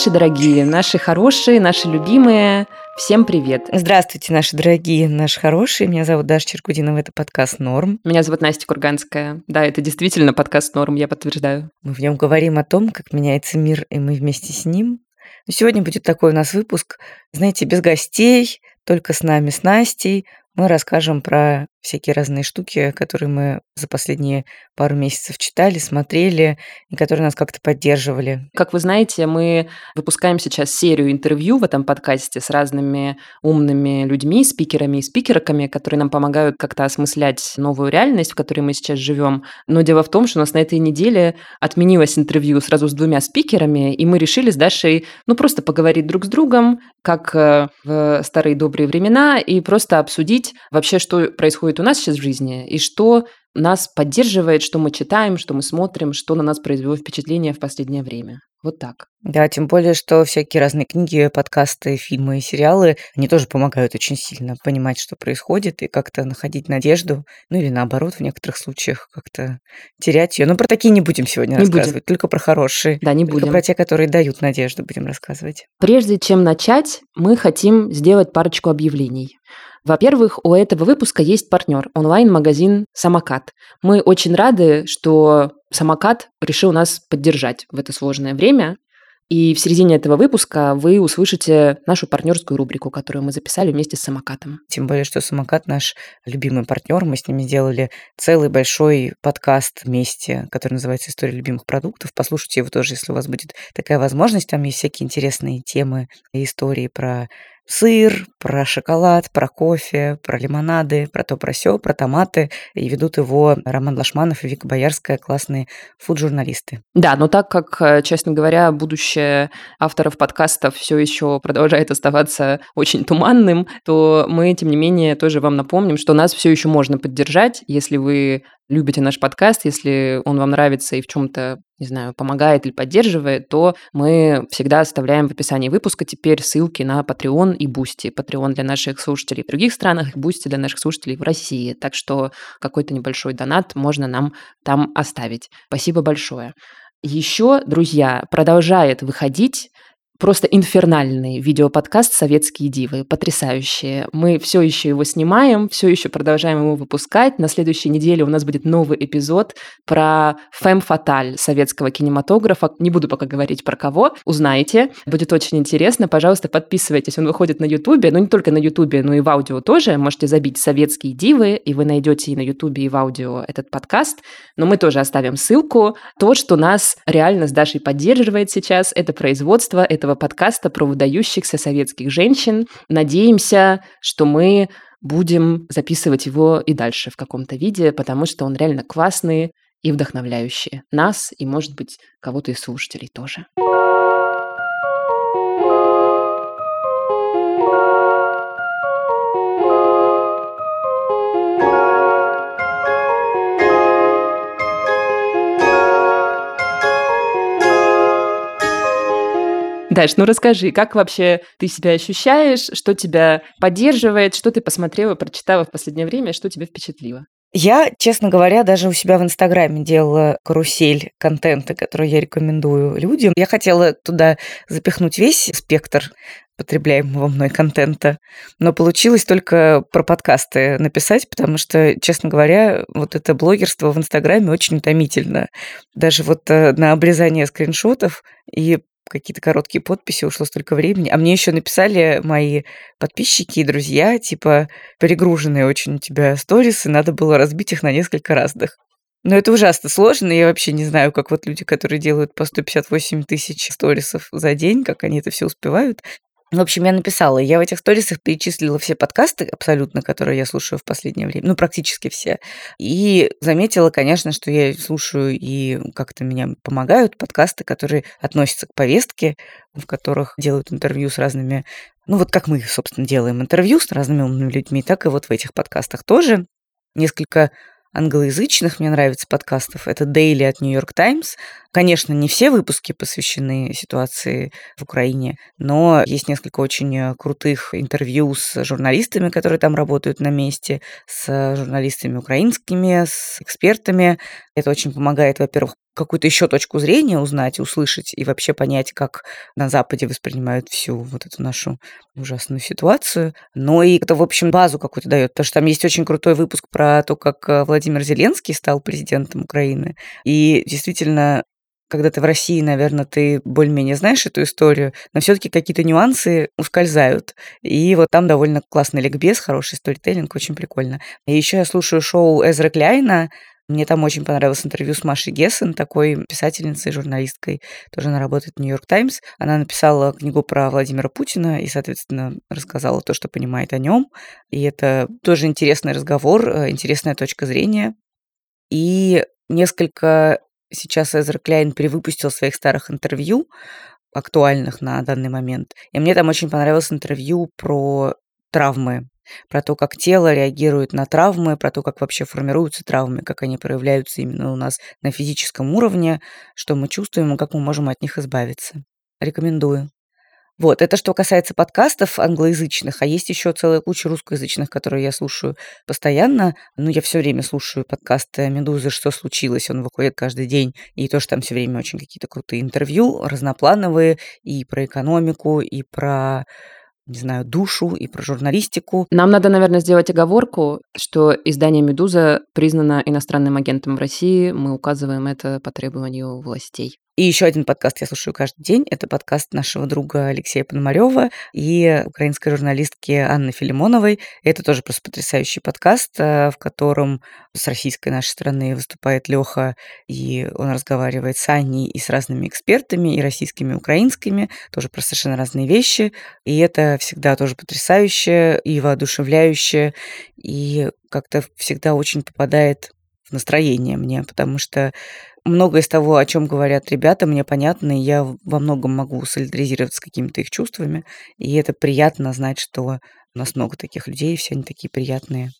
Наши дорогие, наши хорошие, наши любимые, всем привет. Здравствуйте, наши дорогие, наши хорошие. Меня зовут Даша Черкудинова, это подкаст «Норм». Меня зовут Настя Курганская. Да, это действительно подкаст «Норм», я подтверждаю. Мы в нем говорим о том, как меняется мир, и мы вместе с ним. Но сегодня будет такой у нас выпуск, знаете, без гостей, только с нами, с Настей, мы расскажем про всякие разные штуки, которые мы за последние пару месяцев читали, смотрели, и которые нас как-то поддерживали. Как вы знаете, мы выпускаем сейчас серию интервью в этом подкасте с разными умными людьми, спикерами и спикерками, которые нам помогают как-то осмыслять новую реальность, в которой мы сейчас живем. Но дело в том, что у нас на этой неделе отменилось интервью сразу с двумя спикерами, и мы решили с Дашей, ну, просто поговорить друг с другом, как э, в старые добрые времена, и просто обсудить вообще, что происходит у нас сейчас в жизни, и что нас поддерживает, что мы читаем, что мы смотрим, что на нас произвело впечатление в последнее время. Вот так. Да, тем более, что всякие разные книги, подкасты, фильмы и сериалы, они тоже помогают очень сильно понимать, что происходит, и как-то находить надежду, ну или наоборот, в некоторых случаях как-то терять ее. Но про такие не будем сегодня не рассказывать, будем. только про хорошие. Да, не будем. про те, которые дают надежду, будем рассказывать. Прежде чем начать, мы хотим сделать парочку объявлений. Во-первых, у этого выпуска есть партнер – онлайн-магазин «Самокат». Мы очень рады, что «Самокат» решил нас поддержать в это сложное время. И в середине этого выпуска вы услышите нашу партнерскую рубрику, которую мы записали вместе с самокатом. Тем более, что самокат наш любимый партнер. Мы с ними сделали целый большой подкаст вместе, который называется История любимых продуктов. Послушайте его тоже, если у вас будет такая возможность. Там есть всякие интересные темы и истории про сыр, про шоколад, про кофе, про лимонады, про то, про сё, про томаты. И ведут его Роман Лашманов и Вика Боярская, классные фуд-журналисты. Да, но так как, э, честно говоря, будущее авторов подкастов все еще продолжает оставаться очень туманным, то мы, тем не менее, тоже вам напомним, что нас все еще можно поддержать, если вы любите наш подкаст, если он вам нравится и в чем-то, не знаю, помогает или поддерживает, то мы всегда оставляем в описании выпуска теперь ссылки на Patreon и Boosty. Patreon для наших слушателей в других странах, Boosty для наших слушателей в России. Так что какой-то небольшой донат можно нам там оставить. Спасибо большое. Еще, друзья, продолжает выходить просто инфернальный видеоподкаст «Советские дивы». Потрясающие. Мы все еще его снимаем, все еще продолжаем его выпускать. На следующей неделе у нас будет новый эпизод про фэм фаталь советского кинематографа. Не буду пока говорить про кого. Узнаете. Будет очень интересно. Пожалуйста, подписывайтесь. Он выходит на Ютубе. Но не только на Ютубе, но и в аудио тоже. Можете забить «Советские дивы», и вы найдете и на Ютубе, и в аудио этот подкаст. Но мы тоже оставим ссылку. То, что нас реально с Дашей поддерживает сейчас, это производство этого этого подкаста про выдающихся советских женщин. Надеемся, что мы будем записывать его и дальше в каком-то виде, потому что он реально классный и вдохновляющий нас и, может быть, кого-то из слушателей тоже. Даш, ну расскажи, как вообще ты себя ощущаешь, что тебя поддерживает, что ты посмотрела, прочитала в последнее время, что тебя впечатлило? Я, честно говоря, даже у себя в Инстаграме делала карусель контента, который я рекомендую людям. Я хотела туда запихнуть весь спектр потребляемого мной контента, но получилось только про подкасты написать, потому что, честно говоря, вот это блогерство в Инстаграме очень утомительно. Даже вот э, на обрезание скриншотов и какие-то короткие подписи, ушло столько времени. А мне еще написали мои подписчики и друзья, типа, перегруженные очень у тебя сторисы, надо было разбить их на несколько разных. Но это ужасно сложно, я вообще не знаю, как вот люди, которые делают по 158 тысяч сторисов за день, как они это все успевают. В общем, я написала, я в этих сторисах перечислила все подкасты абсолютно, которые я слушаю в последнее время, ну, практически все. И заметила, конечно, что я слушаю и как-то меня помогают подкасты, которые относятся к повестке, в которых делают интервью с разными, ну, вот как мы, собственно, делаем интервью с разными умными людьми, так и вот в этих подкастах тоже. Несколько англоязычных мне нравится подкастов. Это Daily от New York Times. Конечно, не все выпуски посвящены ситуации в Украине, но есть несколько очень э, крутых интервью с журналистами, которые там работают на месте, с журналистами украинскими, с экспертами. Это очень помогает, во-первых, какую-то еще точку зрения узнать, услышать и вообще понять, как на Западе воспринимают всю вот эту нашу ужасную ситуацию. Но и это, в общем, базу какую-то дает, потому что там есть очень крутой выпуск про то, как э, Владимир Зеленский стал президентом Украины. И действительно, когда ты в России, наверное, ты более-менее знаешь эту историю, но все-таки какие-то нюансы ускользают. И вот там довольно классный ликбез, хороший сторителлинг, очень прикольно. И еще я слушаю шоу Эзра Кляйна, мне там очень понравилось интервью с Машей Гессен, такой писательницей, журналисткой. Тоже она работает в Нью-Йорк Таймс. Она написала книгу про Владимира Путина и, соответственно, рассказала то, что понимает о нем. И это тоже интересный разговор, э, интересная точка зрения. И несколько сейчас Эзра Кляйн перевыпустил своих старых интервью, актуальных на данный момент. И мне там очень понравилось интервью про травмы про то, как тело реагирует на травмы, про то, как вообще формируются травмы, как они проявляются именно у нас на физическом уровне, что мы чувствуем и как мы можем от них избавиться. Рекомендую. Вот, это что касается подкастов англоязычных, а есть еще целая куча русскоязычных, которые я слушаю постоянно. Ну, я все время слушаю подкасты «Медузы. Что случилось?». Он выходит каждый день, и тоже там все время очень какие-то крутые интервью, разноплановые, и про экономику, и про не знаю, душу и про журналистику. Нам надо, наверное, сделать оговорку, что издание «Медуза» признано иностранным агентом в России. Мы указываем это по требованию властей. И еще один подкаст я слушаю каждый день. Это подкаст нашего друга Алексея Пономарева и украинской журналистки Анны Филимоновой. Это тоже просто потрясающий подкаст, э, в котором с российской нашей стороны выступает Леха, и он разговаривает с Аней и с разными экспертами, и российскими, и украинскими, тоже про совершенно разные вещи. И это всегда тоже потрясающе и воодушевляюще, и как-то всегда очень попадает настроение мне, потому что многое из того, о чем говорят ребята, мне понятно, и я во многом могу солидаризироваться с какими-то их чувствами, и это приятно знать, что у нас много таких людей, все они такие приятные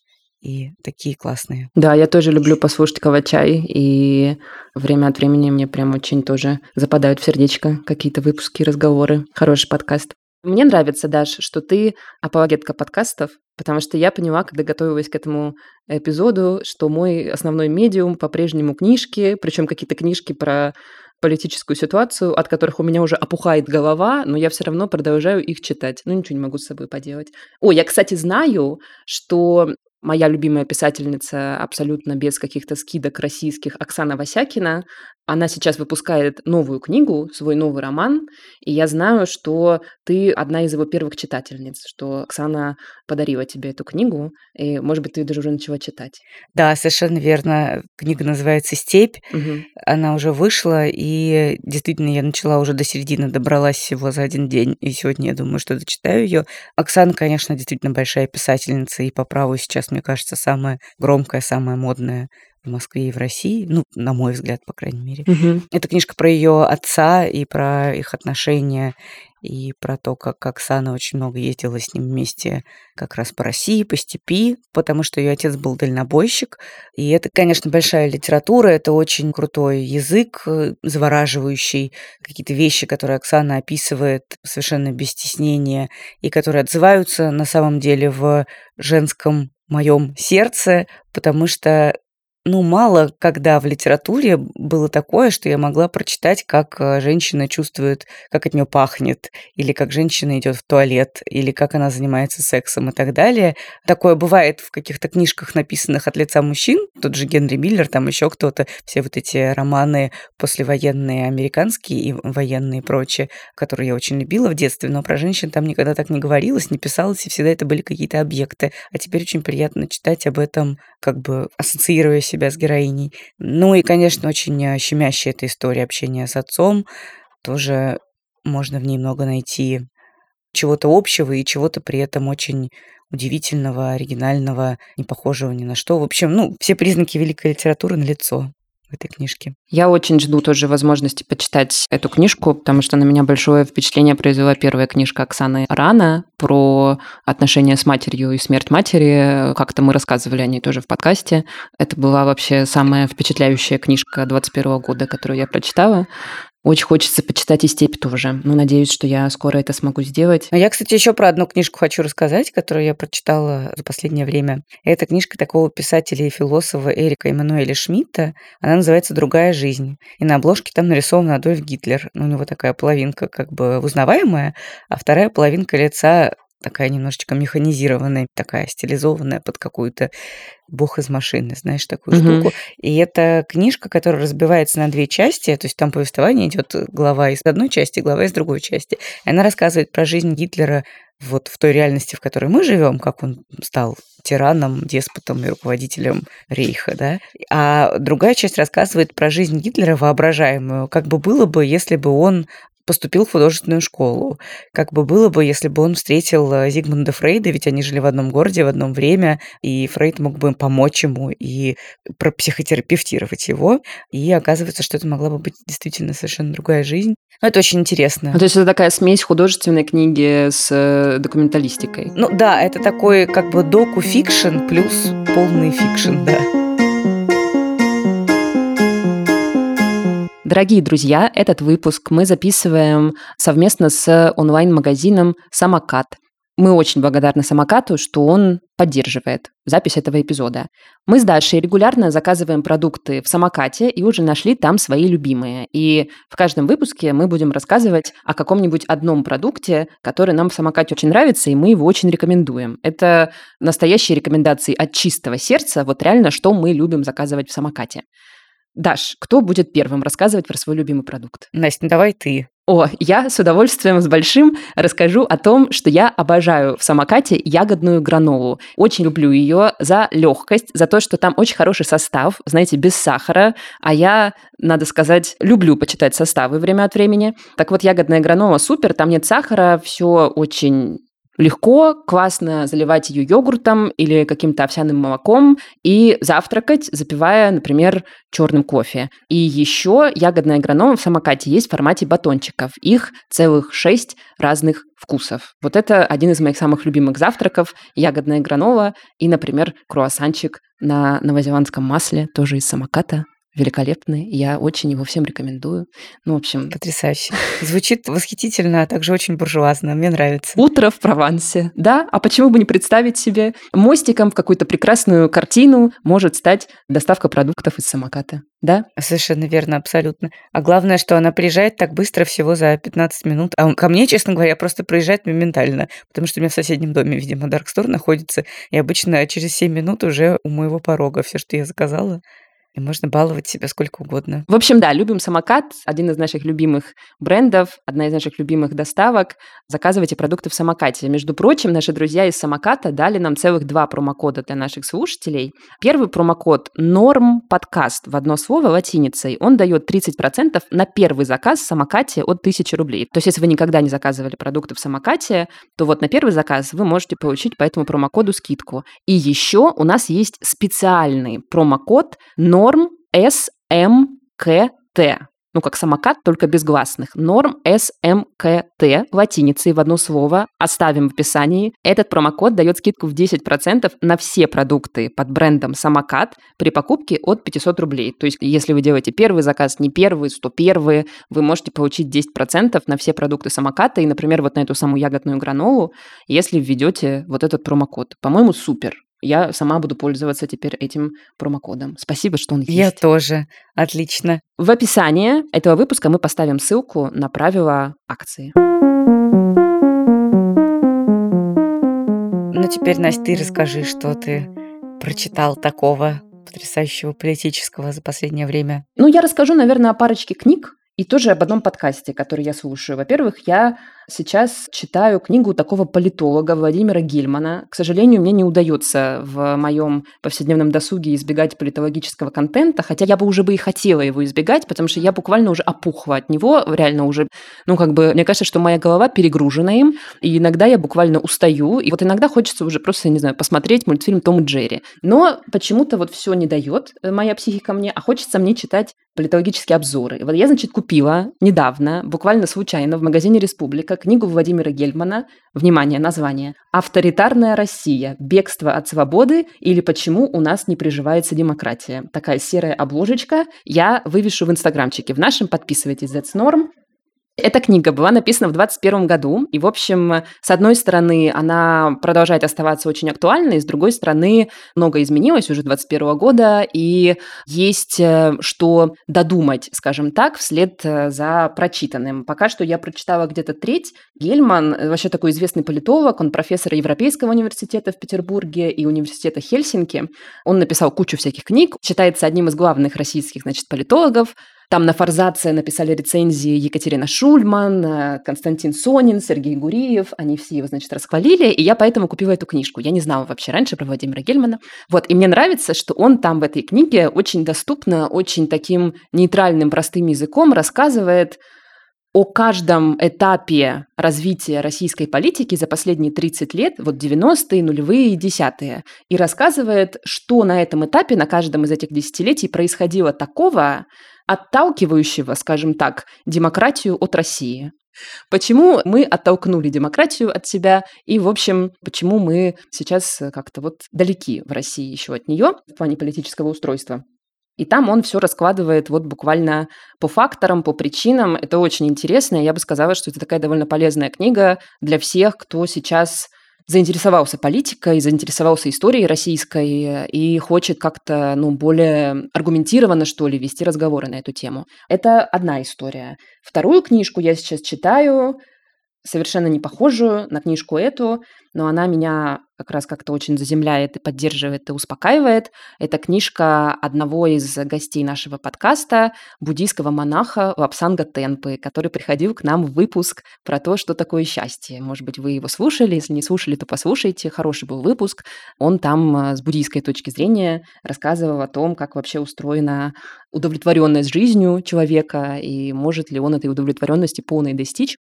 и такие классные. Да, я тоже люблю послушать Кавачай, и время от времени мне прям очень тоже западают в сердечко какие-то выпуски, разговоры. Хороший подкаст. Мне нравится, Даш, что ты апологетка подкастов, потому что я поняла, когда готовилась к этому эпизоду, что мой основной медиум по-прежнему книжки, причем какие-то книжки про политическую ситуацию, от которых у меня уже опухает голова, но я все равно продолжаю их читать. Ну, ничего не могу с собой поделать. О, я, кстати, знаю, что моя любимая писательница абсолютно без каких-то скидок российских Оксана Васякина, она сейчас выпускает новую книгу, свой новый роман, и я знаю, что ты одна из его первых читательниц, что Оксана подарила тебе эту книгу, и, может быть, ты даже уже начала читать. Да, совершенно верно. Книга называется «Степь». Угу. Она уже вышла, и действительно я начала уже до середины, добралась всего за один день, и сегодня я думаю, что дочитаю ее. Оксана, конечно, действительно большая писательница, и по праву сейчас, мне кажется, самая громкая, самая модная в Москве и в России, ну, на мой взгляд, по крайней мере. Угу. Это книжка про ее отца и про их отношения, и про то, как Оксана очень много ездила с ним вместе как раз по России, по степи, потому что ее отец был дальнобойщик. И это, конечно, большая литература, это очень крутой язык, э, завораживающий, какие-то вещи, которые Оксана описывает совершенно без стеснения, и которые отзываются на самом деле в женском моем сердце, потому что ну, мало когда в литературе было такое, что я могла прочитать, как э, женщина чувствует, как от нее пахнет, или как женщина идет в туалет, или как она занимается сексом и так далее. Такое бывает в каких-то книжках, написанных от лица мужчин, тот же Генри Миллер, там еще кто-то, все вот эти романы послевоенные, американские и военные и прочее, которые я очень любила в детстве, но про женщин там никогда так не говорилось, не писалось, и всегда это были какие-то объекты. А теперь очень приятно читать об этом, как бы ассоциируясь себя с героиней. Ну и, конечно, очень э, щемящая эта история общения с отцом. Тоже можно в ней много найти чего-то общего и чего-то при этом очень удивительного, оригинального, не похожего ни на что. В общем, ну, все признаки великой литературы на лицо в этой книжке. Я очень жду тоже возможности почитать эту книжку, потому что на меня большое впечатление произвела первая книжка Оксаны Рана про отношения с матерью и смерть матери. Как-то мы рассказывали о ней тоже в подкасте. Это была вообще самая впечатляющая книжка 21 года, которую я прочитала. Очень хочется почитать и степь тоже. Но надеюсь, что я скоро это смогу сделать. А я, кстати, еще про одну книжку хочу рассказать, которую я прочитала за последнее время. Это книжка такого писателя и философа Эрика Эммануэля Шмидта. Она называется «Другая жизнь». И на обложке там нарисован Адольф Гитлер. Ну, у него такая половинка как бы узнаваемая, а вторая половинка лица такая немножечко механизированная, такая стилизованная под какую-то бог из машины, знаешь, такую угу. штуку. И это книжка, которая разбивается на две части, то есть там повествование идет глава из одной части, глава из другой части. И она рассказывает про жизнь Гитлера вот в той реальности, в которой мы живем, как он стал тираном, деспотом и руководителем Рейха, да. А другая часть рассказывает про жизнь Гитлера воображаемую, как бы было бы, если бы он поступил в художественную школу. Как бы было бы, если бы он встретил э, Зигмунда Фрейда, ведь они жили в одном городе в одно время, и Фрейд мог бы помочь ему и пропсихотерапевтировать его. И оказывается, что это могла бы быть действительно совершенно другая жизнь. Но это очень интересно. Ну, то есть это такая смесь художественной книги с э, документалистикой. Ну да, это такой как бы docu-fiction плюс полный fiction, да. Дорогие друзья, этот выпуск мы записываем совместно с онлайн-магазином «Самокат». Мы очень благодарны «Самокату», что он поддерживает запись этого эпизода. Мы с Дашей регулярно заказываем продукты в «Самокате» и уже нашли там свои любимые. И в каждом выпуске мы будем рассказывать о каком-нибудь одном продукте, который нам в «Самокате» очень нравится, и мы его очень рекомендуем. Это настоящие рекомендации от чистого сердца, вот реально, что мы любим заказывать в «Самокате». Даш, кто будет первым рассказывать про свой любимый продукт? Настя, давай ты. О, я с удовольствием, с большим расскажу о том, что я обожаю в самокате ягодную гранолу. Очень люблю ее за легкость, за то, что там очень хороший состав, знаете, без сахара. А я, надо сказать, люблю почитать составы время от времени. Так вот, ягодная гранола супер, там нет сахара, все очень Легко, классно заливать ее йогуртом или каким-то овсяным молоком и завтракать, запивая, например, черным кофе. И еще ягодная гранола в самокате есть в формате батончиков. Их целых шесть разных вкусов. Вот это один из моих самых любимых завтраков. Ягодная гранола и, например, круассанчик на новозеландском масле, тоже из самоката великолепный. Я очень его всем рекомендую. Ну, в общем... Потрясающе. Звучит восхитительно, а также очень буржуазно. Мне нравится. Утро в Провансе. Да, а почему бы не представить себе? Мостиком в какую-то прекрасную картину может стать доставка продуктов из самоката. Да? Совершенно верно, абсолютно. А главное, что она приезжает так быстро, всего за 15 минут. А ко мне, честно говоря, просто приезжает моментально, потому что у меня в соседнем доме, видимо, Dark Store находится, и обычно через 7 минут уже у моего порога все, что я заказала, и можно баловать себя сколько угодно. В общем, да, любим самокат, один из наших любимых брендов, одна из наших любимых доставок. Заказывайте продукты в самокате. Между прочим, наши друзья из самоката дали нам целых два промокода для наших слушателей. Первый промокод «Норм подкаст» в одно слово латиницей. Он дает 30% на первый заказ в самокате от 1000 рублей. То есть, если вы никогда не заказывали продукты в самокате, то вот на первый заказ вы можете получить по этому промокоду скидку. И еще у нас есть специальный промокод «Норм норм СМКТ. Ну, как самокат, только без гласных. Норм СМКТ латиницей в одно слово. Оставим в описании. Этот промокод дает скидку в 10% на все продукты под брендом самокат при покупке от 500 рублей. То есть, если вы делаете первый заказ, не первый, 101, вы можете получить 10% на все продукты самоката и, например, вот на эту самую ягодную гранолу, если введете вот этот промокод. По-моему, супер. Я сама буду пользоваться теперь этим промокодом. Спасибо, что он есть. Я тоже. Отлично. В описании этого выпуска мы поставим ссылку на правила акции. Ну, теперь, Настя, ты расскажи, что ты прочитал такого потрясающего политического за последнее время. Ну, я расскажу, наверное, о парочке книг, и тоже об одном подкасте, который я слушаю. Во-первых, я сейчас читаю книгу такого политолога Владимира Гильмана. К сожалению, мне не удается в моем повседневном досуге избегать политологического контента, хотя я бы уже бы и хотела его избегать, потому что я буквально уже опухла от него, реально уже, ну как бы, мне кажется, что моя голова перегружена им, и иногда я буквально устаю, и вот иногда хочется уже просто, не знаю, посмотреть мультфильм Том и Джерри. Но почему-то вот все не дает э, моя психика мне, а хочется мне читать политологические обзоры. Вот я, значит, купила недавно, буквально случайно, в магазине «Республика» книгу Владимира Гельмана, внимание, название, «Авторитарная Россия. Бегство от свободы или почему у нас не приживается демократия». Такая серая обложечка. Я вывешу в инстаграмчике. В нашем подписывайтесь, that's norm. Эта книга была написана в 2021 году, и, в общем, с одной стороны, она продолжает оставаться очень актуальной, с другой стороны, много изменилось уже 2021 года, и есть э, что додумать, скажем так, вслед э, за прочитанным. Пока что я прочитала где-то треть. Гельман, э, вообще такой известный политолог, он профессор Европейского университета в Петербурге и университета Хельсинки. Он написал кучу всяких книг, считается одним из главных российских, значит, политологов. Там на Форзаце написали рецензии Екатерина Шульман, э, Константин Сонин, Сергей Гуриев. Они все его, значит, расхвалили, и я поэтому купила эту книжку. Я не знала вообще раньше про Владимира Гельмана. Вот, и мне нравится, что он там в этой книге очень доступно, очень таким нейтральным, простым языком рассказывает о каждом этапе развития российской политики за последние 30 лет, вот 90-е, нулевые и десятые, и рассказывает, что на этом этапе, на каждом из этих десятилетий происходило такого, отталкивающего, скажем так, демократию от России. Почему мы оттолкнули демократию от себя и, в общем, почему мы сейчас как-то вот далеки в России еще от нее в плане политического устройства. И там он все раскладывает вот буквально по факторам, по причинам. Это очень интересно. Я бы сказала, что это такая довольно полезная книга для всех, кто сейчас заинтересовался политикой, заинтересовался историей российской и хочет как-то ну, более аргументированно, что ли, вести разговоры на эту тему. Это одна история. Вторую книжку я сейчас читаю, совершенно не похожую на книжку эту, но она меня как раз как-то очень заземляет и поддерживает и успокаивает. Это книжка одного из гостей нашего подкаста, буддийского монаха Лапсанга Тенпы, который приходил к нам в выпуск про то, что такое счастье. Может быть, вы его слушали, если не слушали, то послушайте. Хороший был выпуск. Он там э, с буддийской точки зрения рассказывал о том, как вообще устроена удовлетворенность жизнью человека и может ли он этой удовлетворенности полной достичь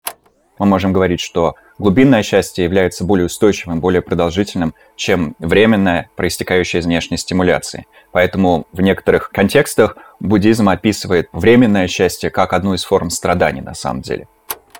мы можем говорить, что глубинное счастье является более устойчивым, более продолжительным, чем временное, проистекающее из внешней стимуляции. Поэтому в некоторых контекстах буддизм описывает временное счастье как одну из форм страданий на самом деле.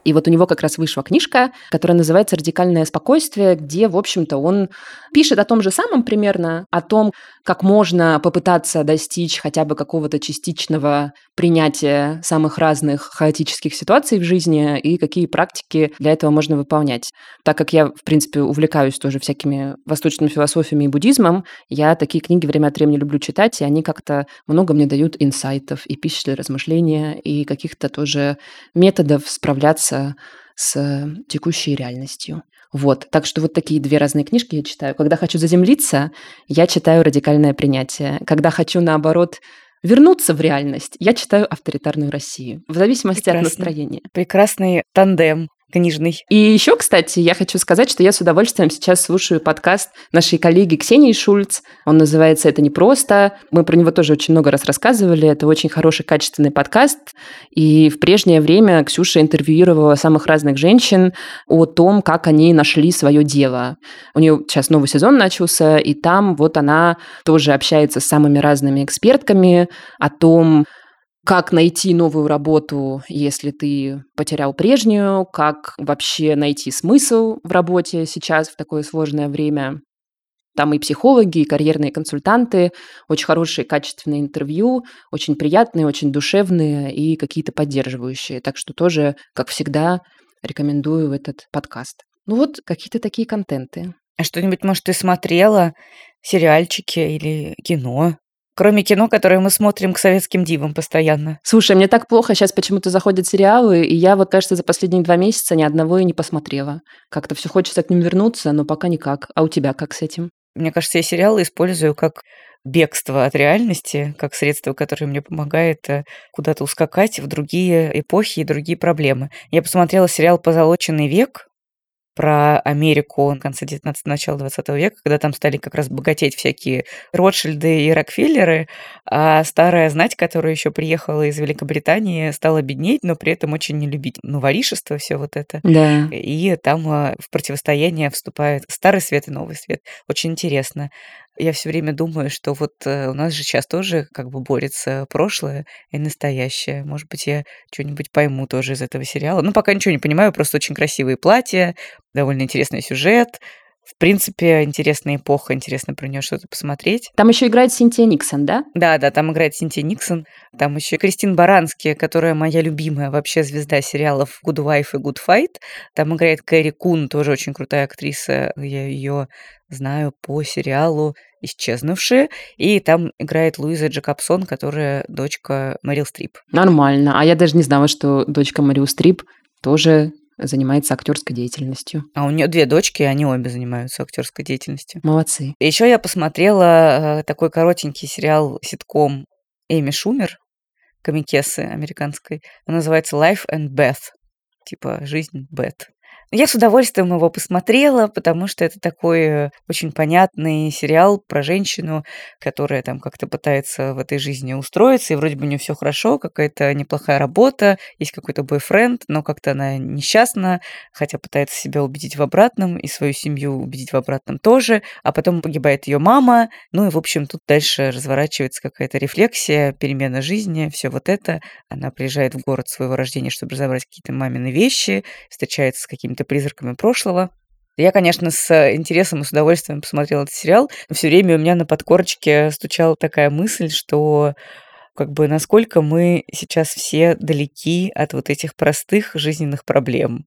И вот у него как раз вышла книжка, которая называется «Радикальное спокойствие», где, в общем-то, он пишет о том же самом примерно, о том, как можно попытаться достичь хотя бы какого-то частичного принятия самых разных хаотических ситуаций в жизни и какие практики для этого можно выполнять. Так как я, в принципе, увлекаюсь тоже всякими восточными философиями и буддизмом, я такие книги время от времени люблю читать, и они как-то много мне дают инсайтов и пищи для размышления, и каких-то тоже методов справляться с текущей реальностью. Вот, так что вот такие две разные книжки я читаю. Когда хочу заземлиться, я читаю «Радикальное принятие». Когда хочу, наоборот, вернуться в реальность, я читаю «Авторитарную Россию». В зависимости Прекрасно. от настроения. Прекрасный тандем книжный. И еще, кстати, я хочу сказать, что я с удовольствием сейчас слушаю подкаст нашей коллеги Ксении Шульц. Он называется «Это непросто». Мы про него тоже очень много раз рассказывали. Это очень хороший, качественный подкаст. И в прежнее время Ксюша интервьюировала самых разных женщин о том, как они нашли свое дело. У нее сейчас новый сезон начался, и там вот она тоже общается с самыми разными экспертками о том, как найти новую работу, если ты потерял прежнюю, как вообще найти смысл в работе сейчас в такое сложное время. Там и психологи, и карьерные консультанты, очень хорошие, качественные интервью, очень приятные, очень душевные и какие-то поддерживающие. Так что тоже, как всегда, рекомендую этот подкаст. Ну вот, какие-то такие контенты. А что-нибудь, может, ты смотрела? Сериальчики или кино? Кроме кино, которое мы смотрим к советским дивам постоянно. Слушай, мне так плохо сейчас почему-то заходят сериалы, и я вот, кажется, за последние два месяца ни одного и не посмотрела. Как-то все хочется к ним вернуться, но пока никак. А у тебя как с этим? Мне кажется, я сериалы использую как бегство от реальности, как средство, которое мне помогает э, куда-то ускакать в другие эпохи и другие проблемы. Я посмотрела сериал «Позолоченный век», про Америку в конце 19 начала 20 века, когда там стали как раз богатеть всякие Ротшильды и Рокфеллеры, а старая знать, которая еще приехала из Великобритании, стала беднеть, но при этом очень не любить ну, воришество, все вот это. Да. И там а, в противостояние вступают старый свет и новый свет. Очень интересно. Я все время думаю, что вот э, у нас же сейчас тоже как бы борется прошлое и настоящее. Может быть, я что-нибудь пойму тоже из этого сериала. Ну, пока ничего не понимаю, просто очень красивые платья, довольно интересный сюжет, в принципе, интересная эпоха, интересно про нее что-то посмотреть. Там еще играет Синтия Никсон, да? Да, да, там играет Синтия Никсон. Там еще Кристин Барански, которая моя любимая вообще звезда сериалов Good Wife и Good Fight. Там играет Кэрри Кун, тоже очень крутая актриса. Я ее знаю по сериалу «Исчезнувшие». И там играет Луиза Джекобсон, которая дочка Мэрил Стрип. Нормально. А я даже не знала, что дочка Мэрил Стрип тоже занимается актерской деятельностью. А у нее две дочки, и они обе занимаются актерской деятельностью. Молодцы. Еще я посмотрела э, такой коротенький сериал ситком Эми Шумер, комикесы американской. Он называется Life and Beth. Типа жизнь Бет. Я с удовольствием его посмотрела, потому что это такой э, очень понятный сериал про женщину, которая там как-то пытается в этой жизни устроиться, и вроде бы у нее все хорошо, какая-то неплохая работа, есть какой-то бойфренд, но как-то она несчастна, хотя пытается себя убедить в обратном, и свою семью убедить в обратном тоже, а потом погибает ее мама, ну и, в общем, тут дальше разворачивается какая-то рефлексия, перемена жизни, все вот это. Она приезжает в город своего рождения, чтобы разобрать какие-то мамины вещи, встречается с какими-то какими-то призраками прошлого. Я, конечно, с интересом и с удовольствием посмотрела этот сериал, но все время у меня на подкорочке стучала такая мысль, что как бы насколько мы сейчас все далеки от вот этих простых жизненных проблем.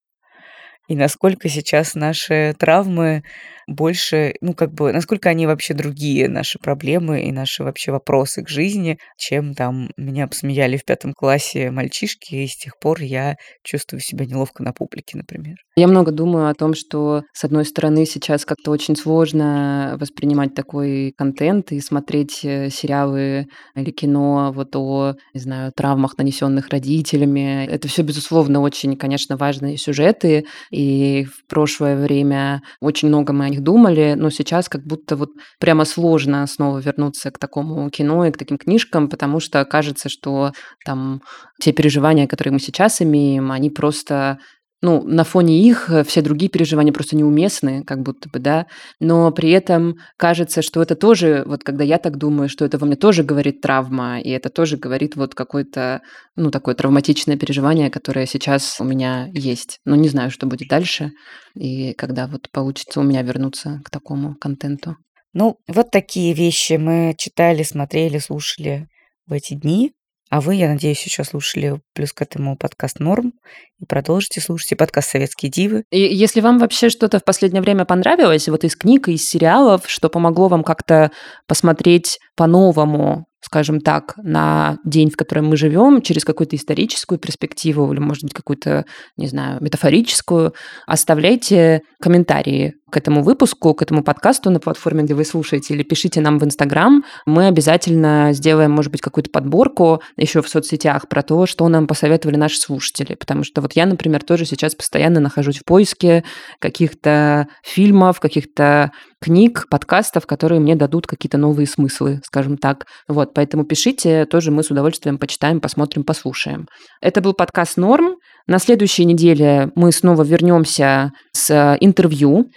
И насколько сейчас наши травмы больше, ну, как бы, насколько они вообще другие, наши проблемы и наши вообще вопросы к жизни, чем там меня посмеяли в пятом классе мальчишки, и с тех пор я чувствую себя неловко на публике, например. Я много думаю о том, что, с одной стороны, сейчас как-то очень сложно воспринимать такой контент и смотреть э, сериалы или кино вот о, не знаю, травмах, нанесенных родителями. Это все, безусловно, очень, конечно, важные сюжеты, и в прошлое время очень много мы о них думали, но сейчас как будто вот прямо сложно снова вернуться к такому кино и к таким книжкам, потому что кажется, что там те переживания, которые мы сейчас имеем, они просто ну, на фоне их э, все другие переживания просто неуместны, как будто бы, да, но при этом кажется, что это тоже, вот когда я так думаю, что это во мне тоже говорит травма, и это тоже говорит вот какое-то, ну, такое травматичное переживание, которое сейчас у меня есть. Но не знаю, что будет дальше, и когда вот получится у меня вернуться к такому контенту. Ну, вот такие вещи мы читали, смотрели, слушали в эти дни. А вы, я надеюсь, еще слушали плюс к этому подкаст «Норм» и продолжите слушать и подкаст «Советские дивы». И если вам вообще что-то в последнее время понравилось, вот из книг, из сериалов, что помогло вам как-то посмотреть по-новому скажем так, на день, в котором мы живем, через какую-то историческую перспективу или, может быть, какую-то, не знаю, метафорическую, оставляйте комментарии к этому выпуску, к этому подкасту на платформе, где вы слушаете, или пишите нам в Инстаграм. Мы обязательно сделаем, может быть, какую-то подборку еще в соцсетях про то, что нам посоветовали наши слушатели. Потому что вот я, например, тоже сейчас постоянно нахожусь в поиске каких-то фильмов, каких-то книг, подкастов, которые мне дадут какие-то новые смыслы, скажем так. Вот, поэтому пишите, тоже мы с удовольствием почитаем, посмотрим, послушаем. Это был подкаст «Норм». На следующей неделе мы снова вернемся с интервью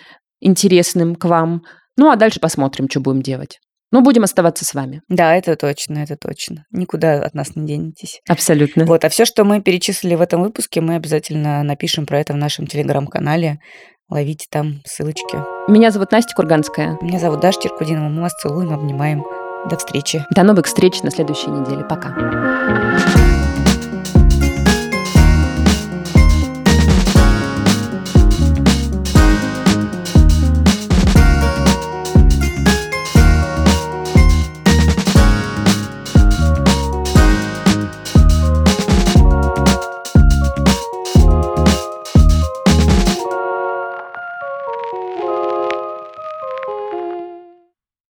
интересным к вам. Ну, а дальше посмотрим, что будем делать. Но будем оставаться с вами. Да, это точно, это точно. Никуда от нас не денетесь. Абсолютно. Вот, а все, что мы перечислили в этом выпуске, мы обязательно напишем про это в нашем телеграм-канале. Ловите там ссылочки. Меня зовут Настя Курганская. Меня зовут Даша Черкудинова. Мы вас целуем, обнимаем. До встречи. До новых встреч на следующей неделе. Пока.